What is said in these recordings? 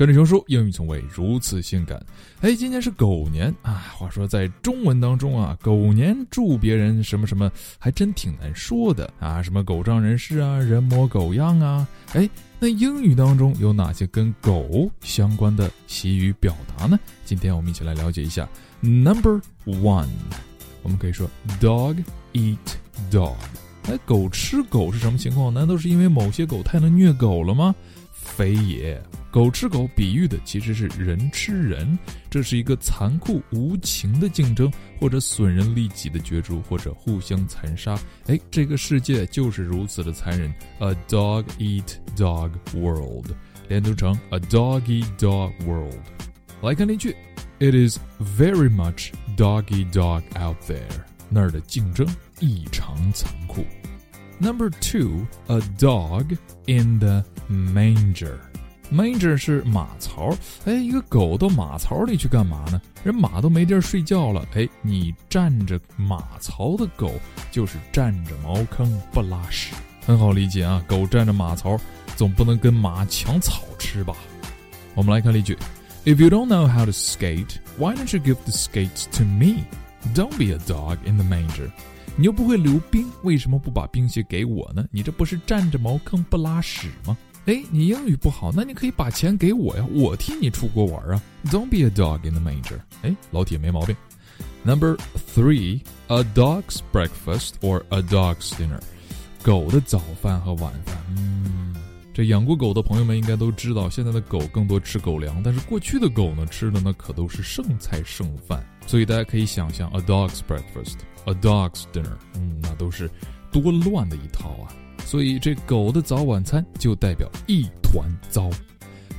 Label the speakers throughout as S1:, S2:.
S1: 跟着熊叔，英语从未如此性感。哎，今年是狗年啊！话说在中文当中啊，狗年祝别人什么什么，还真挺难说的啊，什么狗仗人势啊，人模狗样啊。哎，那英语当中有哪些跟狗相关的习语表达呢？今天我们一起来了解一下。Number one，我们可以说 dog eat dog。哎，狗吃狗是什么情况？难道是因为某些狗太能虐狗了吗？非也，狗吃狗比喻的其实是人吃人，这是一个残酷无情的竞争，或者损人利己的角逐，或者互相残杀。哎，这个世界就是如此的残忍。A dog eat dog world，连读成 A dog eat dog world。来看例句，It is very much dog eat dog out there。那儿的竞争异常残酷。Number two, a dog in the manger. Manger 是马槽，哎，一个狗到马槽里去干嘛呢？人马都没地儿睡觉了，哎，你占着马槽的狗就是占着茅坑不拉屎，很好理解啊。狗占着马槽，总不能跟马抢草吃吧？我们来看例句：If you don't know how to skate, why don't you give the skates to me? Don't be a dog in the manger. 你又不会溜冰，为什么不把冰鞋给我呢？你这不是占着茅坑不拉屎吗？哎，你英语不好，那你可以把钱给我呀，我替你出国玩啊。Don't be a dog in the manger。哎，老铁没毛病。Number three, a dog's breakfast or a dog's dinner。狗的早饭和晚饭。嗯，这养过狗的朋友们应该都知道，现在的狗更多吃狗粮，但是过去的狗呢，吃的那可都是剩菜剩饭。所以大家可以想象，a dog's breakfast，a dog's dinner，嗯，那都是多乱的一套啊！所以这狗的早晚餐就代表一团糟。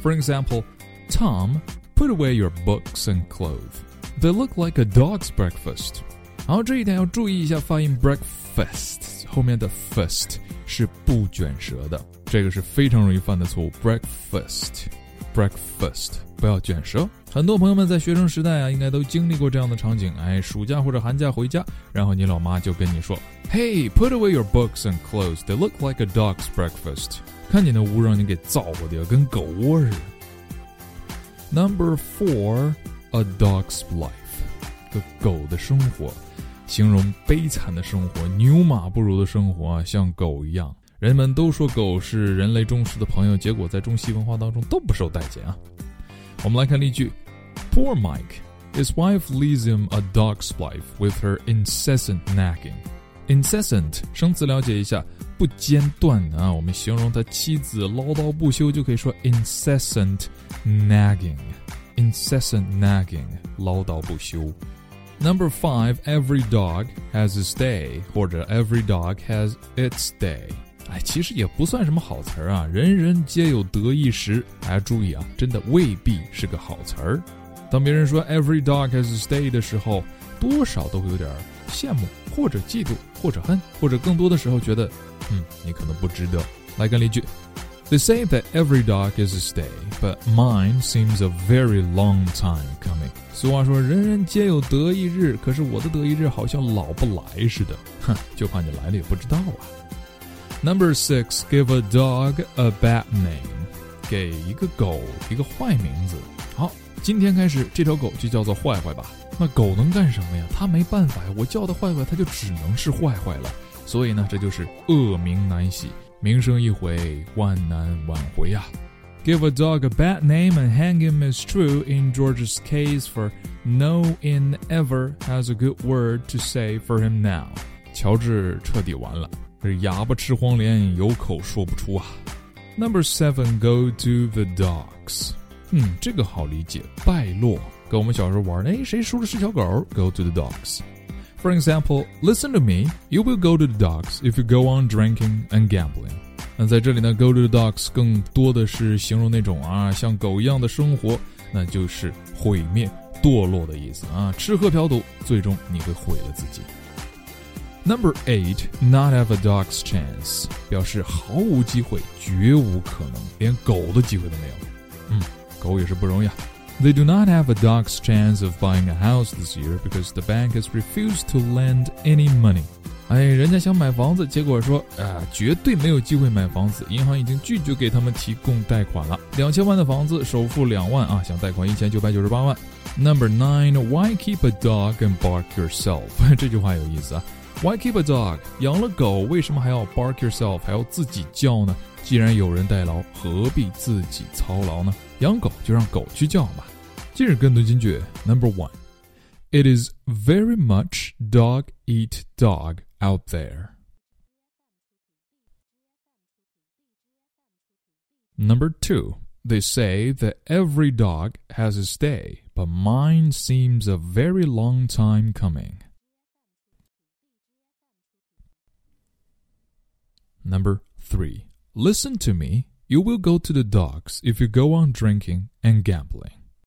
S1: For example, Tom, put away your books and clothes. They look like a dog's breakfast. 好，这一点要注意一下发音，breakfast 后面的 fast 是不卷舌的，这个是非常容易犯的错误。 Breakfast，。不要卷舌。很多朋友们在学生时代啊，应该都经历过这样的场景。哎，暑假或者寒假回家，然后你老妈就跟你说：“Hey, put away your books and clothes. They look like a dog's breakfast.” 看你那屋让你给造的跟狗窝似的。Number four, a dog's life，个狗的生活，形容悲惨的生活，牛马不如的生活，像狗一样。人们都说狗是人类忠实的朋友，结果在中西文化当中都不受待见啊。我们来看例句：Poor Mike, his wife leads him a dog's life with her incessant nagging. Incessant 生词了解一下，不间断啊。我们形容他妻子唠叨不休，就可以说 incessant nagging. Incessant nagging 唠叨不休。Number five, every dog has its day，或者 every dog has its day。 哎，其实也不算什么好词儿啊，人人皆有得意时。大家注意啊，真的未必是个好词儿。当别人说 "Every dog has a day" 的时候，多少都会有点羡慕，或者嫉妒，或者恨，或者更多的时候觉得，嗯，你可能不值得。来看例句：They say that every dog is a day, but mine seems a very long time coming。俗话说，人人皆有得意日，可是我的得意日好像老不来似的。哼，就怕你来了也不知道啊。Number six, give a dog a bad name，给一个狗一个坏名字。好，今天开始这条狗就叫做坏坏吧。那狗能干什么呀？它没办法呀。我叫它坏坏，它就只能是坏坏了。所以呢，这就是恶名难洗，名声一毁，万难挽回呀。Give a dog a bad name and hang him is true in George's case, for no in ever has a good word to say for him now。乔治彻底完了。这哑巴吃黄连，有口说不出啊。Number seven, go to the dogs。嗯，这个好理解，败落，跟我们小时候玩的，哎，谁输了是条狗，go to the dogs。For example, listen to me, you will go to the dogs if you go on drinking and gambling。那在这里呢，go to the dogs 更多的是形容那种啊像狗一样的生活，那就是毁灭、堕落的意思啊。吃喝嫖赌，最终你会毁了自己。Number eight, not have a dog's chance，表示毫无机会，绝无可能，连狗的机会都没有。嗯，狗也是不容易啊。They do not have a dog's chance of buying a house this year because the bank has refused to lend any money. 哎，人家想买房子，结果说啊，绝对没有机会买房子，银行已经拒绝给他们提供贷款了。两千万的房子，首付两万啊，想贷款一千九百九十八万。Number nine, why keep a dog and bark yourself？这句话有意思啊。Why keep a dog？养了狗，为什么还要 bark yourself？还要自己叫呢？既然有人代劳，何必自己操劳呢？养狗就让狗去叫吧。今日跟读金句，Number one, it is very much dog eat dog out there. Number two, they say that every dog has its day, but mine seems a very long time coming. Number three, listen to me. You will go to the dogs if you go on drinking and gambling.